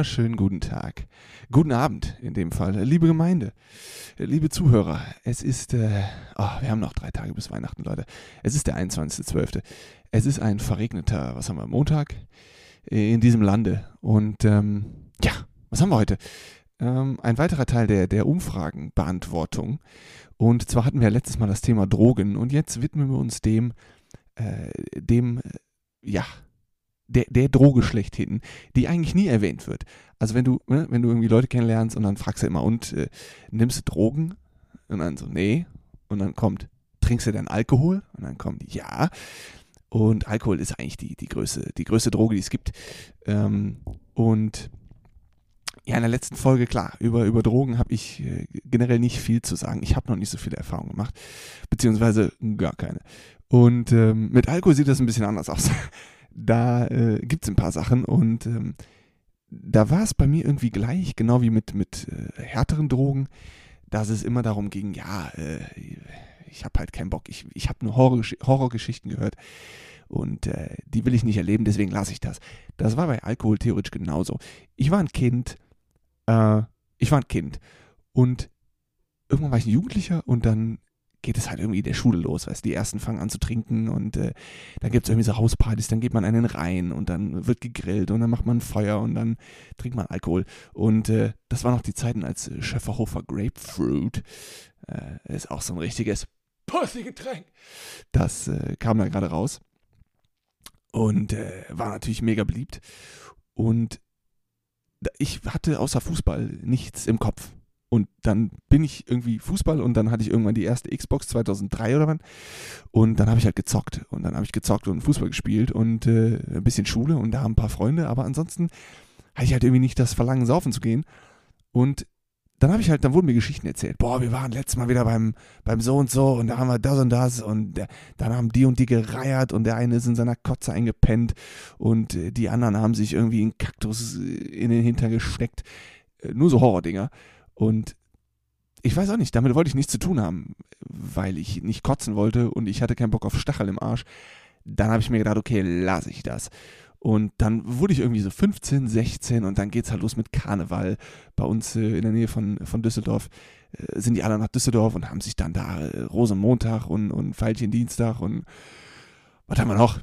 Wunderschönen guten Tag. Guten Abend in dem Fall. Liebe Gemeinde, liebe Zuhörer, es ist, äh, oh, wir haben noch drei Tage bis Weihnachten, Leute. Es ist der 21.12. Es ist ein verregneter, was haben wir, Montag in diesem Lande. Und ähm, ja, was haben wir heute? Ähm, ein weiterer Teil der, der Umfragenbeantwortung. Und zwar hatten wir letztes Mal das Thema Drogen und jetzt widmen wir uns dem, äh, dem, äh, ja, der, der Droge schlechthin, die eigentlich nie erwähnt wird. Also wenn du, ne, wenn du irgendwie Leute kennenlernst und dann fragst du immer, und äh, nimmst du Drogen? Und dann so, nee. Und dann kommt, trinkst du denn Alkohol? Und dann kommt, ja. Und Alkohol ist eigentlich die, die, größte, die größte Droge, die es gibt. Ähm, und ja, in der letzten Folge, klar, über, über Drogen habe ich äh, generell nicht viel zu sagen. Ich habe noch nicht so viele Erfahrungen gemacht, beziehungsweise gar keine. Und ähm, mit Alkohol sieht das ein bisschen anders aus da äh, gibt es ein paar Sachen und ähm, da war es bei mir irgendwie gleich, genau wie mit, mit äh, härteren Drogen, dass es immer darum ging, ja, äh, ich habe halt keinen Bock, ich, ich habe nur Horror, Horrorgeschichten gehört und äh, die will ich nicht erleben, deswegen lasse ich das. Das war bei Alkohol theoretisch genauso. Ich war ein Kind, äh, ich war ein Kind und irgendwann war ich ein Jugendlicher und dann geht es halt irgendwie der Schule los, weißt die ersten fangen an zu trinken und äh, dann gibt es irgendwie so Hauspartys, dann geht man einen rein und dann wird gegrillt und dann macht man Feuer und dann trinkt man Alkohol. Und äh, das waren noch die Zeiten, als äh, Schäferhofer Grapefruit äh, ist auch so ein richtiges Pussy-Getränk. Das äh, kam da gerade raus und äh, war natürlich mega beliebt. Und ich hatte außer Fußball nichts im Kopf. Und dann bin ich irgendwie Fußball und dann hatte ich irgendwann die erste Xbox 2003 oder wann. Und dann habe ich halt gezockt. Und dann habe ich gezockt und Fußball gespielt und äh, ein bisschen Schule und da haben ein paar Freunde. Aber ansonsten hatte ich halt irgendwie nicht das Verlangen, saufen zu gehen. Und dann habe ich halt, dann wurden mir Geschichten erzählt. Boah, wir waren letztes Mal wieder beim, beim so und so und da haben wir das und das und der, dann haben die und die gereiert und der eine ist in seiner Kotze eingepennt und äh, die anderen haben sich irgendwie einen Kaktus in den Hintern gesteckt. Äh, nur so Horrordinger. Und ich weiß auch nicht, damit wollte ich nichts zu tun haben, weil ich nicht kotzen wollte und ich hatte keinen Bock auf Stachel im Arsch. Dann habe ich mir gedacht, okay, lasse ich das. Und dann wurde ich irgendwie so 15, 16 und dann geht es halt los mit Karneval. Bei uns äh, in der Nähe von, von Düsseldorf äh, sind die alle nach Düsseldorf und haben sich dann da äh, Rosenmontag und, und Veilchen Dienstag und was haben wir noch?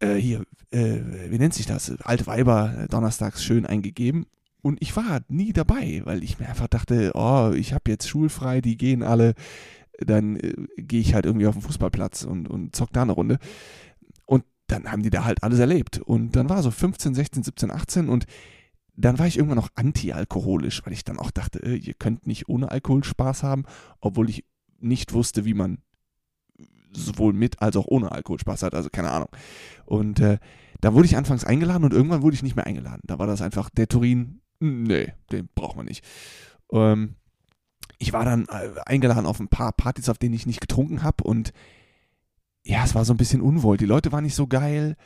Äh, hier, äh, wie nennt sich das? Alte Weiber äh, donnerstags schön eingegeben. Und ich war nie dabei, weil ich mir einfach dachte, oh, ich habe jetzt schulfrei, die gehen alle, dann äh, gehe ich halt irgendwie auf den Fußballplatz und, und zock da eine Runde. Und dann haben die da halt alles erlebt. Und dann war so 15, 16, 17, 18 und dann war ich irgendwann noch anti-alkoholisch, weil ich dann auch dachte, äh, ihr könnt nicht ohne Alkohol Spaß haben, obwohl ich nicht wusste, wie man sowohl mit als auch ohne Alkohol Spaß hat, also keine Ahnung. Und äh, da wurde ich anfangs eingeladen und irgendwann wurde ich nicht mehr eingeladen. Da war das einfach, der Turin Nee, den braucht man nicht. Ähm, ich war dann äh, eingeladen auf ein paar Partys, auf denen ich nicht getrunken habe und ja, es war so ein bisschen unwohl. Die Leute waren nicht so geil.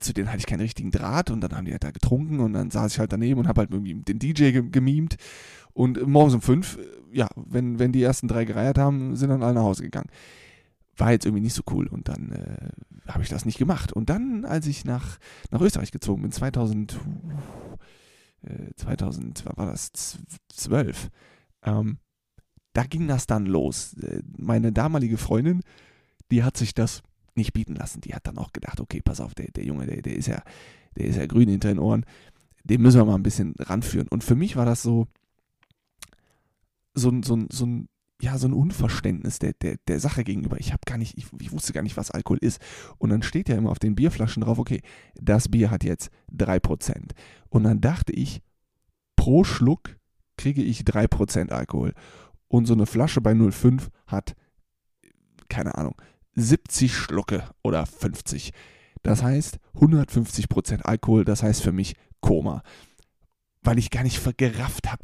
Zu denen hatte ich keinen richtigen Draht und dann haben die halt da getrunken und dann saß ich halt daneben und habe halt irgendwie den DJ gemimt und morgens um fünf, äh, ja, wenn, wenn die ersten drei gereiert haben, sind dann alle nach Hause gegangen. War jetzt irgendwie nicht so cool und dann äh, habe ich das nicht gemacht. Und dann, als ich nach, nach Österreich gezogen bin, 2000, 2000, äh, war das 12, ähm, da ging das dann los. Äh, meine damalige Freundin, die hat sich das nicht bieten lassen. Die hat dann auch gedacht, okay, pass auf, der, der Junge, der, der ist ja, der ist ja grün hinter den Ohren, den müssen wir mal ein bisschen ranführen. Und für mich war das so, so, so, so ein ja, so ein Unverständnis der, der, der Sache gegenüber. Ich habe gar nicht, ich, ich, wusste gar nicht, was Alkohol ist. Und dann steht ja immer auf den Bierflaschen drauf, okay, das Bier hat jetzt 3%. Und dann dachte ich, pro Schluck kriege ich 3% Alkohol. Und so eine Flasche bei 0,5 hat, keine Ahnung, 70 Schlucke oder 50. Das heißt 150% Alkohol, das heißt für mich Koma weil ich gar nicht gerafft habe,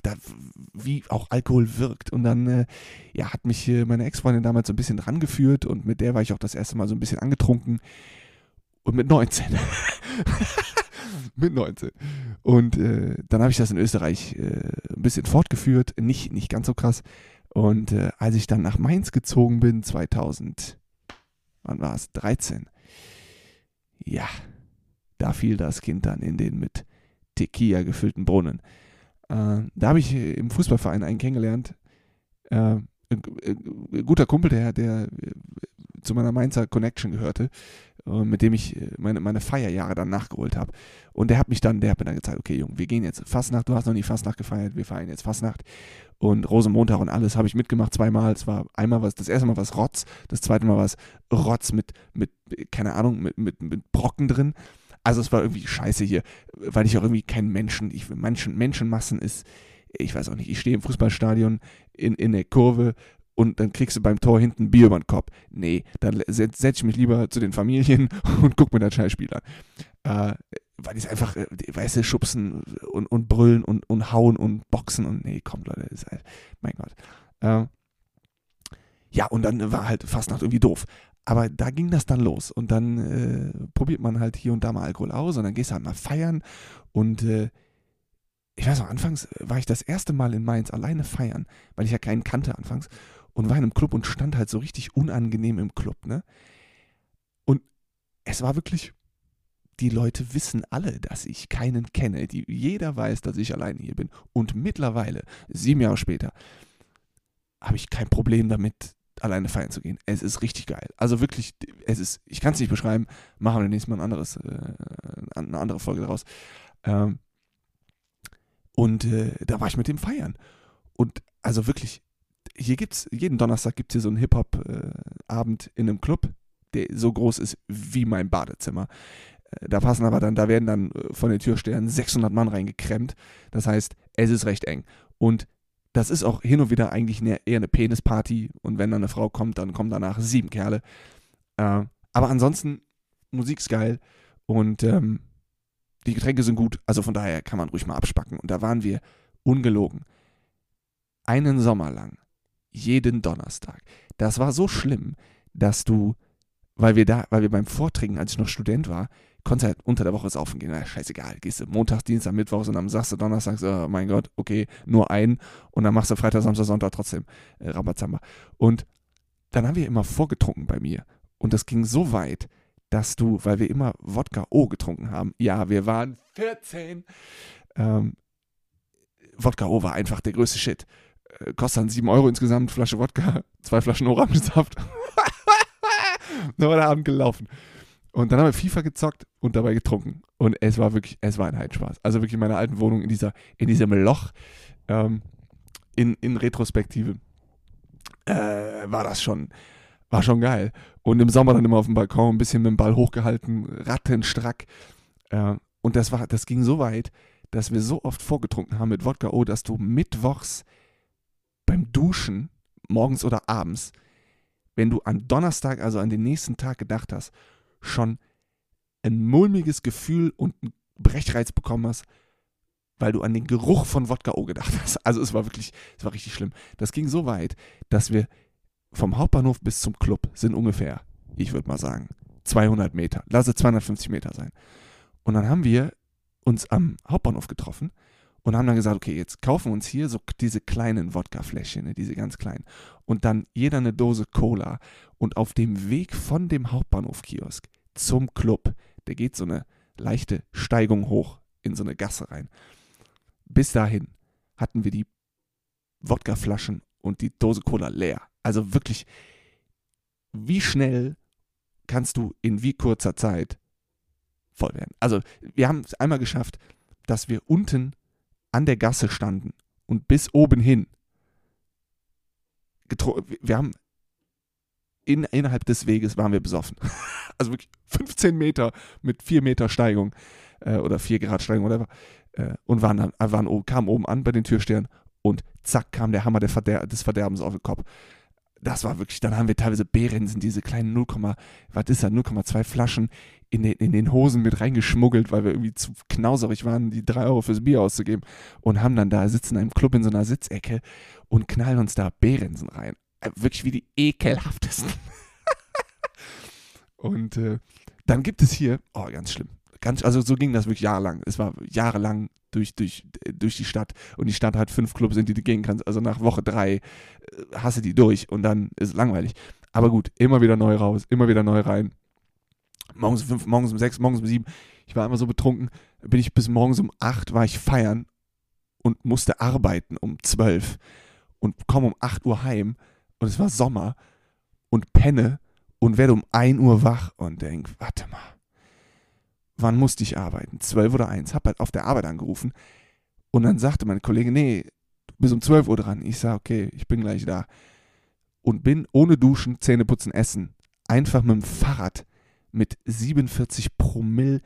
wie auch Alkohol wirkt. Und dann äh, ja, hat mich äh, meine Ex-Freundin damals so ein bisschen dran geführt und mit der war ich auch das erste Mal so ein bisschen angetrunken. Und mit 19. mit 19. Und äh, dann habe ich das in Österreich äh, ein bisschen fortgeführt, nicht, nicht ganz so krass. Und äh, als ich dann nach Mainz gezogen bin, 2000, wann war es? 13. Ja, da fiel das Kind dann in den mit Tequila gefüllten Brunnen. Äh, da habe ich im Fußballverein einen kennengelernt. Äh, ein guter Kumpel, der, der zu meiner Mainzer Connection gehörte, äh, mit dem ich äh, meine, meine Feierjahre dann nachgeholt habe. Und der hat mich dann, der hat mir dann gezeigt, okay, Junge, wir gehen jetzt Fastnacht, du hast noch nie Fastnacht gefeiert, wir feiern jetzt Fastnacht. Und Rosenmontag und alles habe ich mitgemacht zweimal. Es war einmal was, das erste Mal was Rotz, das zweite Mal was Rotz mit, mit keine Ahnung, mit, mit, mit Brocken drin. Also es war irgendwie scheiße hier, weil ich auch irgendwie kein Menschen, ich, Menschen, Menschenmassen ist, ich weiß auch nicht, ich stehe im Fußballstadion in, in der Kurve und dann kriegst du beim Tor hinten Bier über den Kopf. Nee, dann setze setz ich mich lieber zu den Familien und guck mir das Scheißspiel an. Äh, weil die es einfach, äh, weißt du, schubsen und, und brüllen und, und hauen und boxen und nee, komm Leute, ist halt, mein Gott. Äh, ja, und dann war halt Fastnacht irgendwie doof. Aber da ging das dann los und dann äh, probiert man halt hier und da mal Alkohol aus und dann gehst du halt mal feiern und äh, ich weiß noch, anfangs war ich das erste Mal in Mainz alleine feiern, weil ich ja keinen kannte anfangs und war in einem Club und stand halt so richtig unangenehm im Club, ne? Und es war wirklich, die Leute wissen alle, dass ich keinen kenne. Die, jeder weiß, dass ich alleine hier bin. Und mittlerweile, sieben Jahre später, habe ich kein Problem damit, alleine feiern zu gehen. Es ist richtig geil. Also wirklich, es ist, ich kann es nicht beschreiben, machen wir nächstes Mal ein anderes, äh, eine andere Folge daraus. Ähm, und äh, da war ich mit dem feiern. Und also wirklich, hier gibt's, jeden Donnerstag gibt es hier so einen Hip-Hop-Abend in einem Club, der so groß ist wie mein Badezimmer. Äh, da passen aber dann, da werden dann äh, von den Türstern 600 Mann reingeklemmt. Das heißt, es ist recht eng. Und das ist auch hin und wieder eigentlich eine, eher eine Penisparty. Und wenn dann eine Frau kommt, dann kommen danach sieben Kerle. Äh, aber ansonsten, Musik ist geil. Und ähm, die Getränke sind gut. Also von daher kann man ruhig mal abspacken. Und da waren wir ungelogen. Einen Sommer lang jeden Donnerstag. Das war so schlimm, dass du, weil wir da, weil wir beim Vortrinken, als ich noch Student war, konnte halt unter der Woche saufen gehen. Na, scheißegal, gehst du Montag, Dienstag, Mittwoch und sagst du Donnerstag, oh mein Gott, okay, nur ein und dann machst du Freitag, Samstag, Sonntag trotzdem äh, Rambazamba. Und dann haben wir immer vorgetrunken bei mir und das ging so weit, dass du, weil wir immer Wodka O getrunken haben, ja, wir waren 14, ähm, Wodka O war einfach der größte Shit. Äh, kostet dann 7 Euro insgesamt, Flasche Wodka, zwei Flaschen Orangensaft. da war der Abend gelaufen. Und dann haben wir FIFA gezockt und dabei getrunken. Und es war wirklich, es war ein Heidenspaß. Also wirklich in meiner alten Wohnung in, dieser, in diesem Loch ähm, in, in Retrospektive äh, war das schon, war schon geil. Und im Sommer dann immer auf dem Balkon ein bisschen mit dem Ball hochgehalten, rattenstrack. Äh, und das war, das ging so weit, dass wir so oft vorgetrunken haben mit Wodka, oh, dass du mittwochs beim Duschen, morgens oder abends, wenn du an Donnerstag, also an den nächsten Tag gedacht hast, schon ein mulmiges Gefühl und einen Brechreiz bekommen hast, weil du an den Geruch von Wodka O gedacht hast. Also es war wirklich, es war richtig schlimm. Das ging so weit, dass wir vom Hauptbahnhof bis zum Club sind ungefähr, ich würde mal sagen, 200 Meter. Lass es 250 Meter sein. Und dann haben wir uns am Hauptbahnhof getroffen und haben dann gesagt, okay, jetzt kaufen wir uns hier so diese kleinen Wodkafläschchen, ne, diese ganz kleinen. Und dann jeder eine Dose Cola. Und auf dem Weg von dem Hauptbahnhofkiosk zum Club, der geht so eine leichte Steigung hoch in so eine Gasse rein. Bis dahin hatten wir die Wodkaflaschen und die Dose Cola leer. Also wirklich, wie schnell kannst du in wie kurzer Zeit voll werden? Also wir haben es einmal geschafft, dass wir unten an der Gasse standen und bis oben hin, wir haben in, innerhalb des Weges waren wir besoffen. also wirklich 15 Meter mit 4 Meter Steigung äh, oder 4 Grad Steigung oder äh, und waren dann, waren, kamen oben an bei den Türstern und zack kam der Hammer Verder des Verderbens auf den Kopf das war wirklich, dann haben wir teilweise Behrensen, diese kleinen 0, was ist das, 0,2 Flaschen in den, in den Hosen mit reingeschmuggelt, weil wir irgendwie zu knauserig waren, die 3 Euro fürs Bier auszugeben und haben dann da, sitzen in einem Club in so einer Sitzecke und knallen uns da Behrensen rein. Äh, wirklich wie die ekelhaftesten. und äh, dann gibt es hier, oh, ganz schlimm, ganz, also so ging das wirklich jahrelang. Es war jahrelang durch, durch, durch die Stadt und die Stadt hat fünf Clubs, in die du gehen kannst. Also nach Woche drei äh, hasse die durch und dann ist es langweilig. Aber gut, immer wieder neu raus, immer wieder neu rein. Morgens um fünf, morgens um sechs, morgens um sieben. Ich war immer so betrunken, bin ich bis morgens um 8 war ich feiern und musste arbeiten um 12 und komme um 8 Uhr heim und es war Sommer und penne und werde um 1 Uhr wach und denke, warte mal, wann musste ich arbeiten? 12 oder 1. Hab halt auf der Arbeit angerufen und dann sagte mein Kollege, nee, du bist um 12 Uhr dran. Ich sage, okay, ich bin gleich da. Und bin ohne Duschen, Zähne putzen, essen, einfach mit dem Fahrrad mit 47 Promille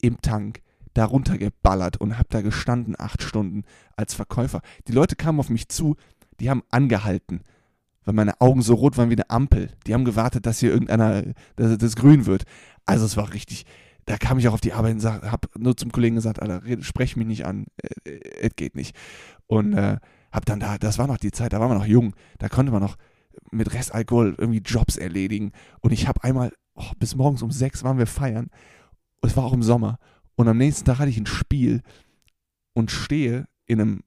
im Tank darunter geballert und hab da gestanden acht Stunden als Verkäufer. Die Leute kamen auf mich zu, die haben angehalten, weil meine Augen so rot waren wie eine Ampel. Die haben gewartet, dass hier irgendeiner, dass das grün wird. Also es war richtig, da kam ich auch auf die Arbeit und sag, hab nur zum Kollegen gesagt, Alter, sprech mich nicht an, äh, äh, es geht nicht. Und äh, hab dann da, das war noch die Zeit, da war man noch jung, da konnte man noch mit Restalkohol irgendwie Jobs erledigen. Und ich habe einmal, oh, bis morgens um sechs waren wir feiern. Es war auch im Sommer. Und am nächsten Tag hatte ich ein Spiel und stehe in einem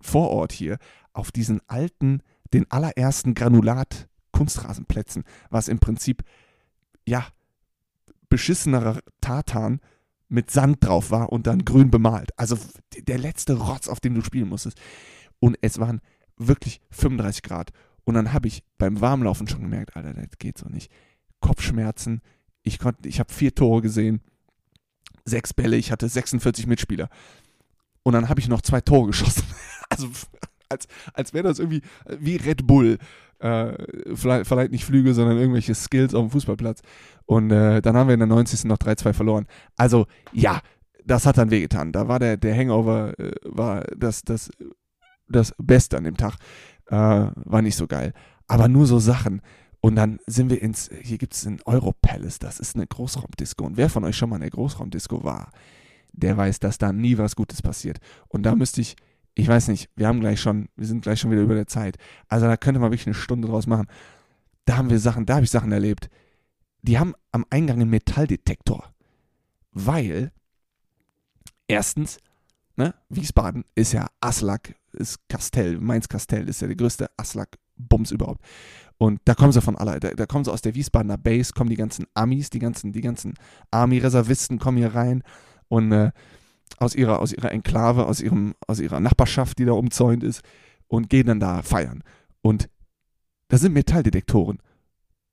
Vorort hier auf diesen alten, den allerersten Granulat-Kunstrasenplätzen, was im Prinzip, ja, beschissenerer Tartan mit Sand drauf war und dann grün bemalt. Also der letzte Rotz, auf dem du spielen musstest. Und es waren wirklich 35 Grad. Und dann habe ich beim Warmlaufen schon gemerkt, Alter, das geht so nicht. Kopfschmerzen. Ich konnte, ich habe vier Tore gesehen, sechs Bälle, ich hatte 46 Mitspieler. Und dann habe ich noch zwei Tore geschossen. also als, als wäre das irgendwie wie Red Bull. Äh, vielleicht, vielleicht, nicht Flüge, sondern irgendwelche Skills auf dem Fußballplatz. Und äh, dann haben wir in der 90. noch 3-2 verloren. Also ja, das hat dann wehgetan. Da war der, der Hangover, äh, war das, das, das Beste an dem Tag. Äh, war nicht so geil. Aber nur so Sachen. Und dann sind wir ins, hier gibt es ein Europalace, das ist eine Großraumdisco. Und wer von euch schon mal in der Großraumdisco war, der weiß, dass da nie was Gutes passiert. Und da müsste ich, ich weiß nicht, wir haben gleich schon, wir sind gleich schon wieder über der Zeit. Also da könnte man wirklich eine Stunde draus machen. Da haben wir Sachen, da habe ich Sachen erlebt. Die haben am Eingang einen Metalldetektor. Weil, erstens, ne, Wiesbaden ist ja Aslak, ist Kastell, Mainz-Kastell ist ja der größte Aslak-Bums überhaupt. Und da kommen sie von aller, da, da, kommen sie aus der Wiesbadener Base, kommen die ganzen Amis, die ganzen, die ganzen Army-Reservisten kommen hier rein und äh, aus ihrer, aus ihrer Enklave, aus ihrem, aus ihrer Nachbarschaft, die da umzäunt ist, und gehen dann da feiern. Und da sind Metalldetektoren.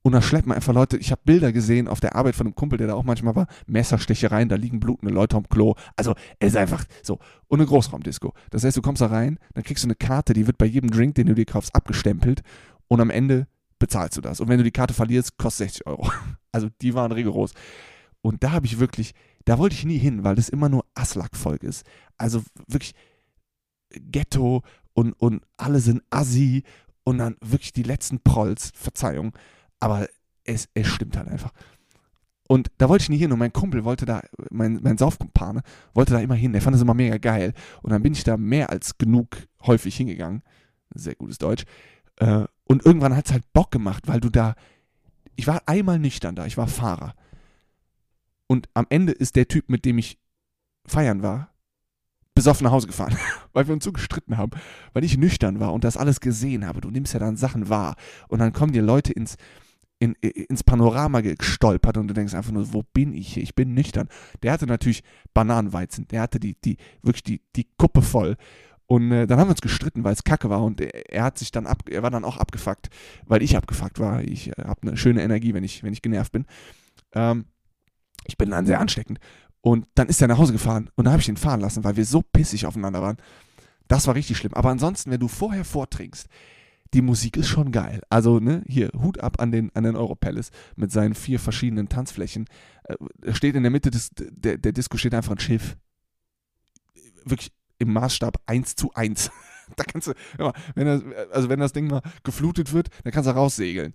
Und da schleppen einfach Leute, ich habe Bilder gesehen auf der Arbeit von einem Kumpel, der da auch manchmal war, Messerstechereien, da liegen blutende Leute am Klo. Also es ist einfach so. Und eine Großraumdisco. Das heißt, du kommst da rein, dann kriegst du eine Karte, die wird bei jedem Drink, den du dir kaufst, abgestempelt. Und am Ende bezahlst du das. Und wenn du die Karte verlierst, kostet 60 Euro. Also die waren rigoros. Und da habe ich wirklich, da wollte ich nie hin, weil das immer nur Aslak-Volk ist. Also wirklich Ghetto und, und alle sind assi und dann wirklich die letzten Prolls, Verzeihung, aber es, es stimmt halt einfach. Und da wollte ich nie hin und mein Kumpel wollte da, mein, mein Saufkumpane, wollte da immer hin. Der fand es immer mega geil. Und dann bin ich da mehr als genug häufig hingegangen. Sehr gutes Deutsch. Äh, und irgendwann hat es halt Bock gemacht, weil du da. Ich war einmal nüchtern da, ich war Fahrer. Und am Ende ist der Typ, mit dem ich feiern war, besoffen nach Hause gefahren, weil wir uns so gestritten haben, weil ich nüchtern war und das alles gesehen habe. Du nimmst ja dann Sachen wahr und dann kommen dir Leute ins, in, ins Panorama gestolpert und du denkst einfach nur, wo bin ich hier? Ich bin nüchtern. Der hatte natürlich Bananenweizen, der hatte die, die, wirklich die, die Kuppe voll und äh, dann haben wir uns gestritten, weil es kacke war und er, er, hat sich dann ab, er war dann auch abgefuckt, weil ich abgefuckt war. Ich äh, habe eine schöne Energie, wenn ich, wenn ich genervt bin. Ähm, ich bin dann sehr ansteckend. Und dann ist er nach Hause gefahren und dann habe ich ihn fahren lassen, weil wir so pissig aufeinander waren. Das war richtig schlimm. Aber ansonsten, wenn du vorher vortrinkst, die Musik ist schon geil. Also, ne, hier, Hut ab an den, an den Europalace mit seinen vier verschiedenen Tanzflächen. Äh, steht in der Mitte des, der, der Disco steht einfach ein Schiff. Wirklich im Maßstab 1 zu 1. da kannst du, wenn das, also wenn das Ding mal geflutet wird, dann kannst du raussegeln.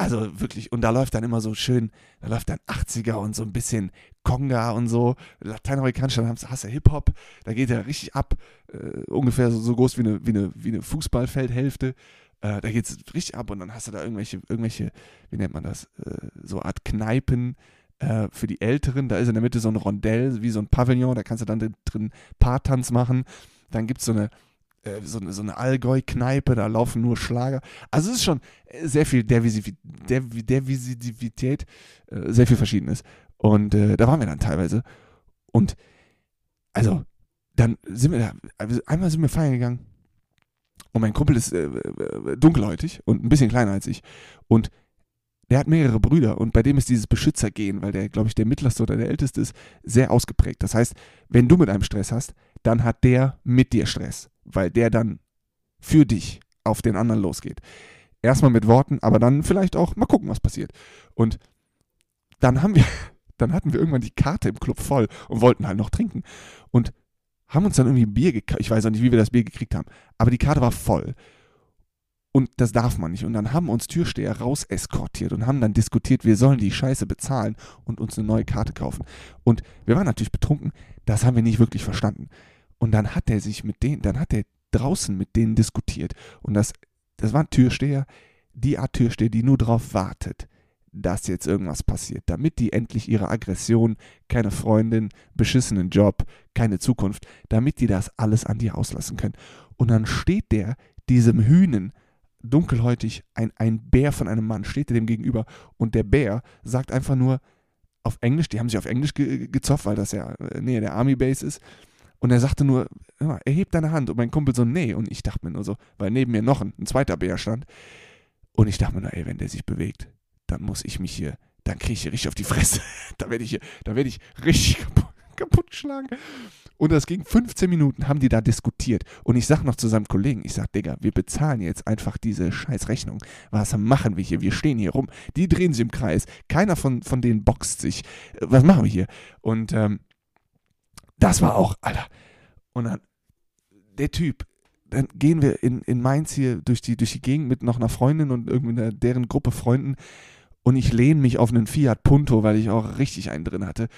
Also wirklich, und da läuft dann immer so schön, da läuft dann 80er und so ein bisschen Conga und so, lateinamerikanisch, dann hast du Hip-Hop, da geht er richtig ab, äh, ungefähr so, so, groß wie eine, wie eine, wie eine Fußballfeldhälfte. Äh, da geht es richtig ab und dann hast du da irgendwelche, irgendwelche, wie nennt man das, äh, so Art Kneipen, äh, für die Älteren. Da ist in der Mitte so ein Rondell, wie so ein Pavillon, da kannst du dann drin Paartanz machen. Dann gibt es so eine, so eine Allgäu-Kneipe, da laufen nur Schlager. Also es ist schon sehr viel Diversität, äh, sehr viel Verschiedenes. Und äh, da waren wir dann teilweise. Und also, dann sind wir da, also einmal sind wir feiern gegangen. Und mein Kumpel ist äh, äh, dunkelhäutig und ein bisschen kleiner als ich. Und der hat mehrere Brüder und bei dem ist dieses Beschützergehen, weil der, glaube ich, der mittlerste oder der älteste ist, sehr ausgeprägt. Das heißt, wenn du mit einem Stress hast, dann hat der mit dir Stress, weil der dann für dich auf den anderen losgeht. Erstmal mit Worten, aber dann vielleicht auch mal gucken, was passiert. Und dann haben wir, dann hatten wir irgendwann die Karte im Club voll und wollten halt noch trinken. Und haben uns dann irgendwie Bier gekauft. Ich weiß auch nicht, wie wir das Bier gekriegt haben. Aber die Karte war voll. Und das darf man nicht. Und dann haben uns Türsteher raus eskortiert und haben dann diskutiert, wir sollen die Scheiße bezahlen und uns eine neue Karte kaufen. Und wir waren natürlich betrunken, das haben wir nicht wirklich verstanden. Und dann hat er sich mit denen, dann hat er draußen mit denen diskutiert. Und das, das war ein Türsteher, die Art Türsteher, die nur darauf wartet, dass jetzt irgendwas passiert, damit die endlich ihre Aggression, keine Freundin, beschissenen Job, keine Zukunft, damit die das alles an dir auslassen können. Und dann steht der diesem Hühnen, dunkelhäutig, ein, ein Bär von einem Mann, steht dem gegenüber und der Bär sagt einfach nur auf Englisch, die haben sich auf Englisch ge gezopft, weil das ja äh, näher der Army Base ist. Und er sagte nur, erheb deine Hand. Und mein Kumpel so, nee. Und ich dachte mir nur so, weil neben mir noch ein, ein zweiter Bär stand. Und ich dachte mir nur, ey, wenn der sich bewegt, dann muss ich mich hier, dann kriege ich hier richtig auf die Fresse. da werde ich hier, da werde ich richtig kaputt, geschlagen. Und das ging 15 Minuten, haben die da diskutiert. Und ich sag noch zu seinem Kollegen, ich sag, Digga, wir bezahlen jetzt einfach diese scheiß Rechnung. Was machen wir hier? Wir stehen hier rum. Die drehen sich im Kreis. Keiner von, von denen boxt sich. Was machen wir hier? Und ähm, das war auch, Alter. Und dann, der Typ, dann gehen wir in, in Mainz hier durch die, durch die Gegend mit noch einer Freundin und irgendwie deren Gruppe Freunden. Und ich lehne mich auf einen Fiat Punto, weil ich auch richtig einen drin hatte.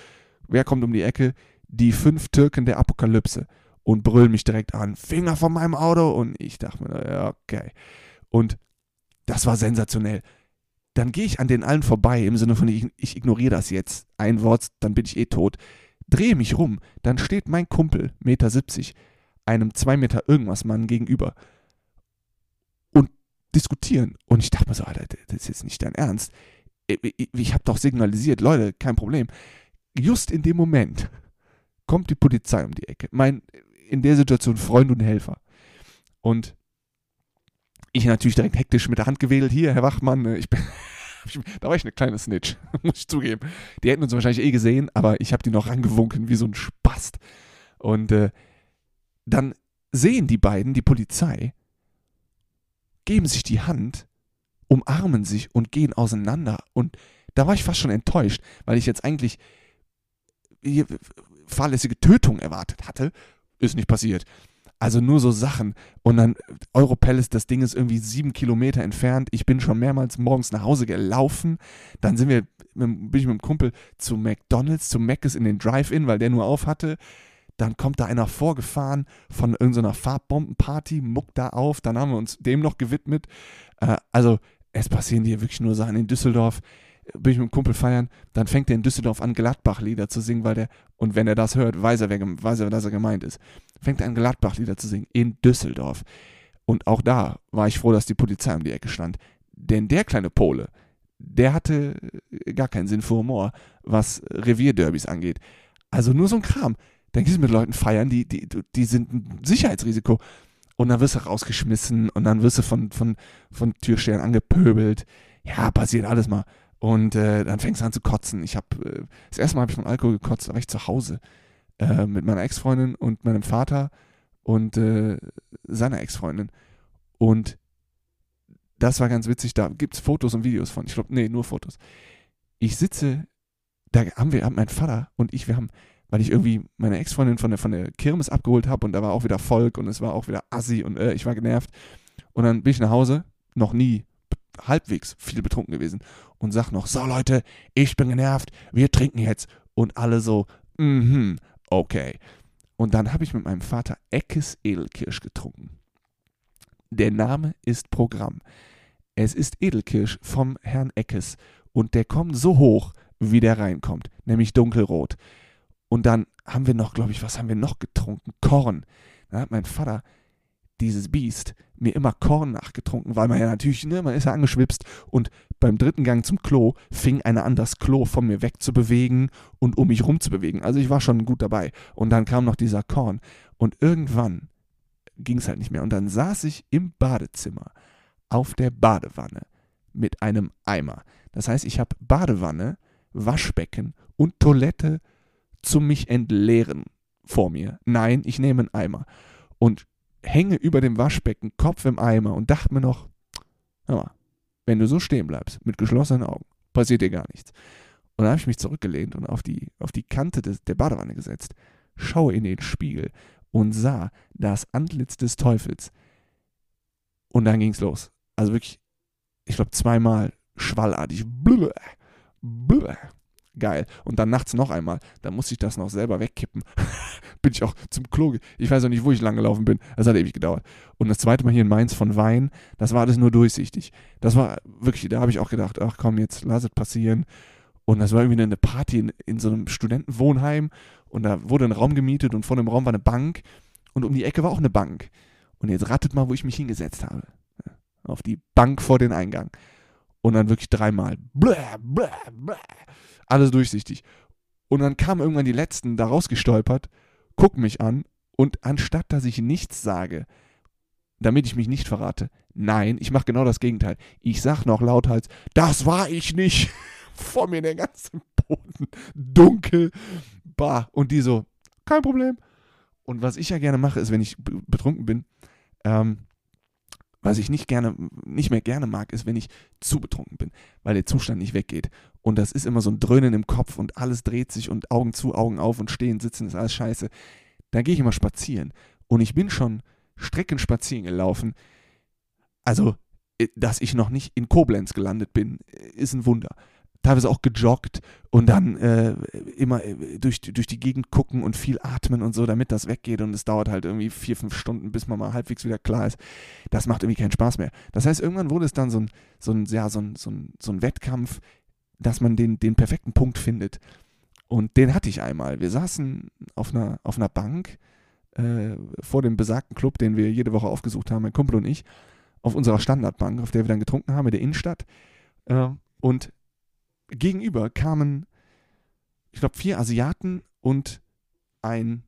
Wer kommt um die Ecke? die fünf Türken der Apokalypse und brüllen mich direkt an, Finger von meinem Auto. Und ich dachte mir, ja, okay. Und das war sensationell. Dann gehe ich an den allen vorbei, im Sinne von, ich, ich ignoriere das jetzt. Ein Wort, dann bin ich eh tot. Drehe mich rum, dann steht mein Kumpel, Meter 70, einem zwei Meter irgendwas Mann gegenüber und diskutieren. Und ich dachte mir so, Alter, das ist jetzt nicht dein Ernst. Ich, habe doch signalisiert, Leute, kein Problem. Just in dem Moment kommt die Polizei um die Ecke. Mein, in der Situation Freund und Helfer. Und ich natürlich direkt hektisch mit der Hand gewedelt. Hier, Herr Wachmann, äh, ich bin, da war ich eine kleine Snitch, muss ich zugeben. Die hätten uns wahrscheinlich eh gesehen, aber ich habe die noch rangewunken wie so ein Spast. Und äh, dann sehen die beiden die Polizei, geben sich die Hand, umarmen sich und gehen auseinander. Und da war ich fast schon enttäuscht, weil ich jetzt eigentlich fahrlässige Tötung erwartet hatte. Ist nicht passiert. Also nur so Sachen. Und dann Europalace, das Ding ist irgendwie sieben Kilometer entfernt. Ich bin schon mehrmals morgens nach Hause gelaufen. Dann sind wir, bin ich mit dem Kumpel zu McDonalds, zu Mc's in den Drive-In, weil der nur auf hatte. Dann kommt da einer vorgefahren von irgendeiner Farbbombenparty, muckt da auf. Dann haben wir uns dem noch gewidmet. Äh, also es passieren hier wirklich nur Sachen in Düsseldorf bin ich mit einem Kumpel feiern, dann fängt er in Düsseldorf an, Gladbach-Lieder zu singen, weil der, und wenn er das hört, weiß er, wer, weiß er, dass er gemeint ist. Fängt er an, Gladbach-Lieder zu singen in Düsseldorf. Und auch da war ich froh, dass die Polizei um die Ecke stand. Denn der kleine Pole, der hatte gar keinen Sinn für Humor, was Revierderbys angeht. Also nur so ein Kram. Dann gehst du mit Leuten feiern, die, die, die sind ein Sicherheitsrisiko. Und dann wirst du rausgeschmissen und dann wirst du von, von, von Türstehern angepöbelt. Ja, passiert alles mal. Und äh, dann fängst du an zu kotzen. Ich habe äh, das erste Mal habe ich von Alkohol gekotzt, da war ich zu Hause äh, mit meiner Ex-Freundin und meinem Vater und äh, seiner Ex-Freundin. Und das war ganz witzig. Da gibt es Fotos und Videos von. Ich glaube, nee, nur Fotos. Ich sitze, da haben wir, haben mein Vater und ich, wir haben, weil ich irgendwie meine Ex-Freundin von der, von der Kirmes abgeholt habe und da war auch wieder Volk und es war auch wieder Assi und äh, ich war genervt. Und dann bin ich nach Hause, noch nie halbwegs viel betrunken gewesen und sag noch, so Leute, ich bin genervt, wir trinken jetzt. Und alle so, mhm, okay. Und dann habe ich mit meinem Vater Eckes Edelkirsch getrunken. Der Name ist Programm. Es ist Edelkirsch vom Herrn Eckes und der kommt so hoch, wie der reinkommt, nämlich dunkelrot. Und dann haben wir noch, glaube ich, was haben wir noch getrunken? Korn. Da hat mein Vater dieses Biest mir immer Korn nachgetrunken, weil man ja natürlich, ne, man ist ja angeschwipst und beim dritten Gang zum Klo fing einer an, das Klo von mir wegzubewegen und um mich rumzubewegen. Also ich war schon gut dabei. Und dann kam noch dieser Korn. Und irgendwann ging es halt nicht mehr. Und dann saß ich im Badezimmer auf der Badewanne mit einem Eimer. Das heißt, ich habe Badewanne, Waschbecken und Toilette zum mich entleeren vor mir. Nein, ich nehme einen Eimer und hänge über dem Waschbecken, Kopf im Eimer und dachte mir noch, mal, wenn du so stehen bleibst, mit geschlossenen Augen, passiert dir gar nichts. Und dann habe ich mich zurückgelehnt und auf die, auf die Kante des, der Badewanne gesetzt, schaue in den Spiegel und sah das Antlitz des Teufels. Und dann ging es los. Also wirklich, ich glaube, zweimal schwallartig. Blö, blö, geil. Und dann nachts noch einmal. Da musste ich das noch selber wegkippen. bin ich auch zum Klo. Ich weiß auch nicht, wo ich lang gelaufen bin. Das hat ewig gedauert. Und das zweite Mal hier in Mainz von Wein, das war alles nur durchsichtig. Das war wirklich, da habe ich auch gedacht, ach komm, jetzt lass es passieren. Und das war irgendwie eine Party in, in so einem Studentenwohnheim. Und da wurde ein Raum gemietet und vor dem Raum war eine Bank. Und um die Ecke war auch eine Bank. Und jetzt rattet mal, wo ich mich hingesetzt habe. Auf die Bank vor den Eingang. Und dann wirklich dreimal. Bläh, bläh, bläh alles durchsichtig. Und dann kamen irgendwann die Letzten da rausgestolpert, gucken mich an und anstatt dass ich nichts sage, damit ich mich nicht verrate, nein, ich mache genau das Gegenteil. Ich sag noch lauthals, das war ich nicht. Vor mir der ganze Boden dunkel, bah. Und die so, kein Problem. Und was ich ja gerne mache, ist, wenn ich betrunken bin, ähm, was ich nicht gerne, nicht mehr gerne mag, ist, wenn ich zu betrunken bin, weil der Zustand nicht weggeht. Und das ist immer so ein Dröhnen im Kopf und alles dreht sich und Augen zu, Augen auf und stehen, sitzen, ist alles scheiße. Da gehe ich immer spazieren. Und ich bin schon Strecken spazieren gelaufen. Also, äh, dass ich noch nicht in Koblenz gelandet bin, äh, ist ein Wunder teilweise auch gejoggt und dann äh, immer äh, durch, durch die Gegend gucken und viel atmen und so, damit das weggeht. Und es dauert halt irgendwie vier, fünf Stunden, bis man mal halbwegs wieder klar ist. Das macht irgendwie keinen Spaß mehr. Das heißt, irgendwann wurde es dann so ein, so ein, ja, so ein, so ein, so ein Wettkampf, dass man den, den perfekten Punkt findet. Und den hatte ich einmal. Wir saßen auf einer, auf einer Bank äh, vor dem besagten Club, den wir jede Woche aufgesucht haben, mein Kumpel und ich, auf unserer Standardbank, auf der wir dann getrunken haben, in der Innenstadt. Äh, und gegenüber kamen, ich glaube, vier Asiaten und ein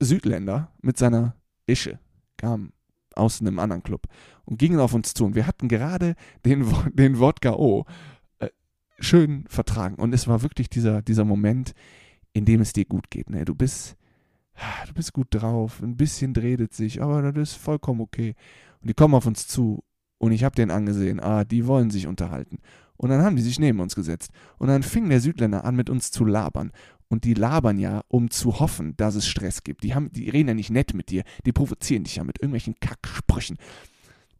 Südländer mit seiner Ische, kam aus einem anderen Club und gingen auf uns zu. Und wir hatten gerade den, den Wodka O äh, schön vertragen. Und es war wirklich dieser, dieser Moment, in dem es dir gut geht. Ne? Du bist, du bist gut drauf, ein bisschen dreht sich, aber das ist vollkommen okay. Und die kommen auf uns zu und ich habe den angesehen, ah, die wollen sich unterhalten. Und dann haben die sich neben uns gesetzt. Und dann fing der Südländer an, mit uns zu labern. Und die labern ja, um zu hoffen, dass es Stress gibt. Die, haben, die reden ja nicht nett mit dir. Die provozieren dich ja mit irgendwelchen Kacksprüchen.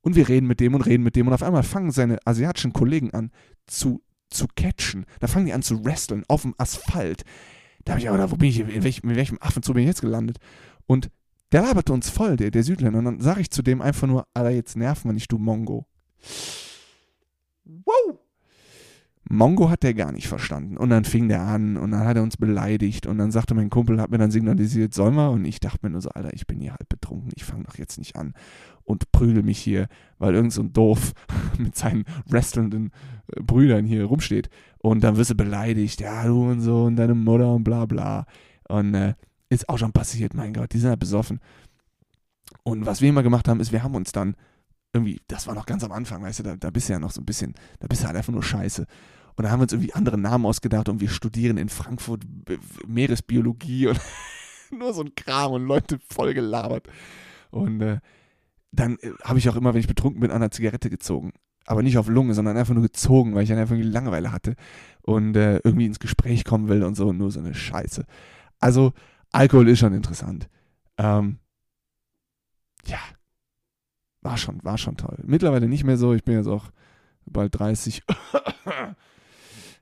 Und wir reden mit dem und reden mit dem. Und auf einmal fangen seine asiatischen Kollegen an zu, zu catchen. Da fangen die an zu wresteln auf dem Asphalt. Da habe ich aber, wo bin ich, in welchem, in welchem Affenzoo bin ich jetzt gelandet? Und der laberte uns voll, der, der Südländer. Und dann sage ich zu dem einfach nur, Alter, jetzt nerven wir nicht, du Mongo. Wow! Mongo hat der gar nicht verstanden. Und dann fing der an und dann hat er uns beleidigt und dann sagte mein Kumpel, hat mir dann signalisiert, soll mal? Und ich dachte mir nur so, Alter, ich bin hier halb betrunken, ich fange doch jetzt nicht an und prügel mich hier, weil irgend so ein Doof mit seinen wrestlenden äh, Brüdern hier rumsteht. Und dann wirst du beleidigt, ja, du und so und deine Mutter und bla bla. Und äh, ist auch schon passiert, mein Gott, die sind halt besoffen. Und was wir immer gemacht haben, ist, wir haben uns dann irgendwie, das war noch ganz am Anfang, weißt du, da, da bist du ja noch so ein bisschen, da bist du halt einfach nur scheiße. Und da haben wir uns irgendwie andere Namen ausgedacht und wir studieren in Frankfurt Meeresbiologie und nur so ein Kram und Leute voll gelabert. Und äh, dann äh, habe ich auch immer, wenn ich betrunken bin, an einer Zigarette gezogen. Aber nicht auf Lunge, sondern einfach nur gezogen, weil ich dann einfach irgendwie Langeweile hatte und äh, irgendwie ins Gespräch kommen will und so, nur so eine Scheiße. Also, Alkohol ist schon interessant. Ähm, ja, war schon, war schon toll. Mittlerweile nicht mehr so, ich bin jetzt auch bald 30.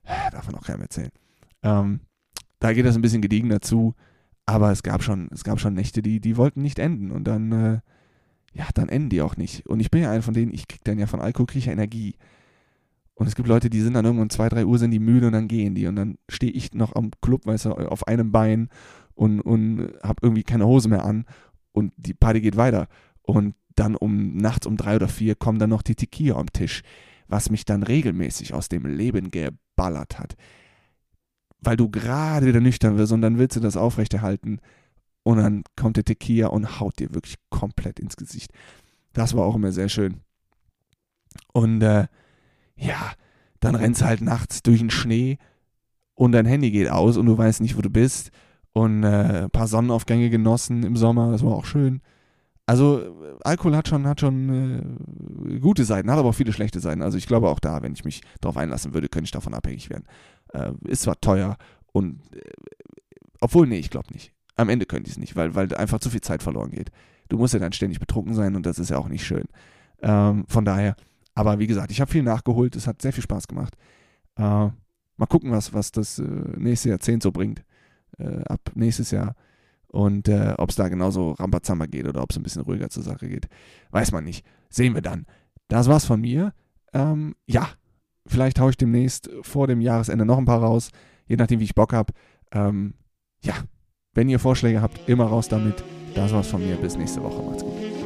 Darf man auch keinem erzählen. Ähm, da geht das ein bisschen gediegener zu, aber es gab schon, es gab schon Nächte, die, die wollten nicht enden und dann, äh, ja, dann enden die auch nicht. Und ich bin ja einer von denen, ich krieg dann ja von Alkohol krieg ich ja Energie. Und es gibt Leute, die sind dann irgendwann zwei, drei Uhr sind die müde und dann gehen die. Und dann stehe ich noch am Club, weißt du, auf einem Bein und, und habe irgendwie keine Hose mehr an und die Party geht weiter. Und dann um nachts um drei oder vier kommen dann noch die Tequila am Tisch, was mich dann regelmäßig aus dem Leben geballert hat. Weil du gerade wieder nüchtern wirst und dann willst du das aufrechterhalten und dann kommt der Tequila und haut dir wirklich komplett ins Gesicht. Das war auch immer sehr schön. Und äh, ja, dann rennst du halt nachts durch den Schnee und dein Handy geht aus und du weißt nicht, wo du bist. Und äh, ein paar Sonnenaufgänge genossen im Sommer, das war auch schön. Also Alkohol hat schon, hat schon äh, gute Seiten, hat aber auch viele schlechte Seiten. Also ich glaube auch da, wenn ich mich darauf einlassen würde, könnte ich davon abhängig werden. Äh, ist zwar teuer und äh, obwohl, nee, ich glaube nicht. Am Ende könnte ich es nicht, weil, weil einfach zu viel Zeit verloren geht. Du musst ja dann ständig betrunken sein und das ist ja auch nicht schön. Ähm, von daher, aber wie gesagt, ich habe viel nachgeholt, es hat sehr viel Spaß gemacht. Äh, mal gucken, was, was das äh, nächste Jahrzehnt so bringt. Äh, ab nächstes Jahr und äh, ob es da genauso Rambazamba geht oder ob es ein bisschen ruhiger zur Sache geht, weiß man nicht. Sehen wir dann. Das war's von mir. Ähm, ja, vielleicht haue ich demnächst vor dem Jahresende noch ein paar raus, je nachdem, wie ich Bock habe. Ähm, ja, wenn ihr Vorschläge habt, immer raus damit. Das war's von mir. Bis nächste Woche. Macht's gut.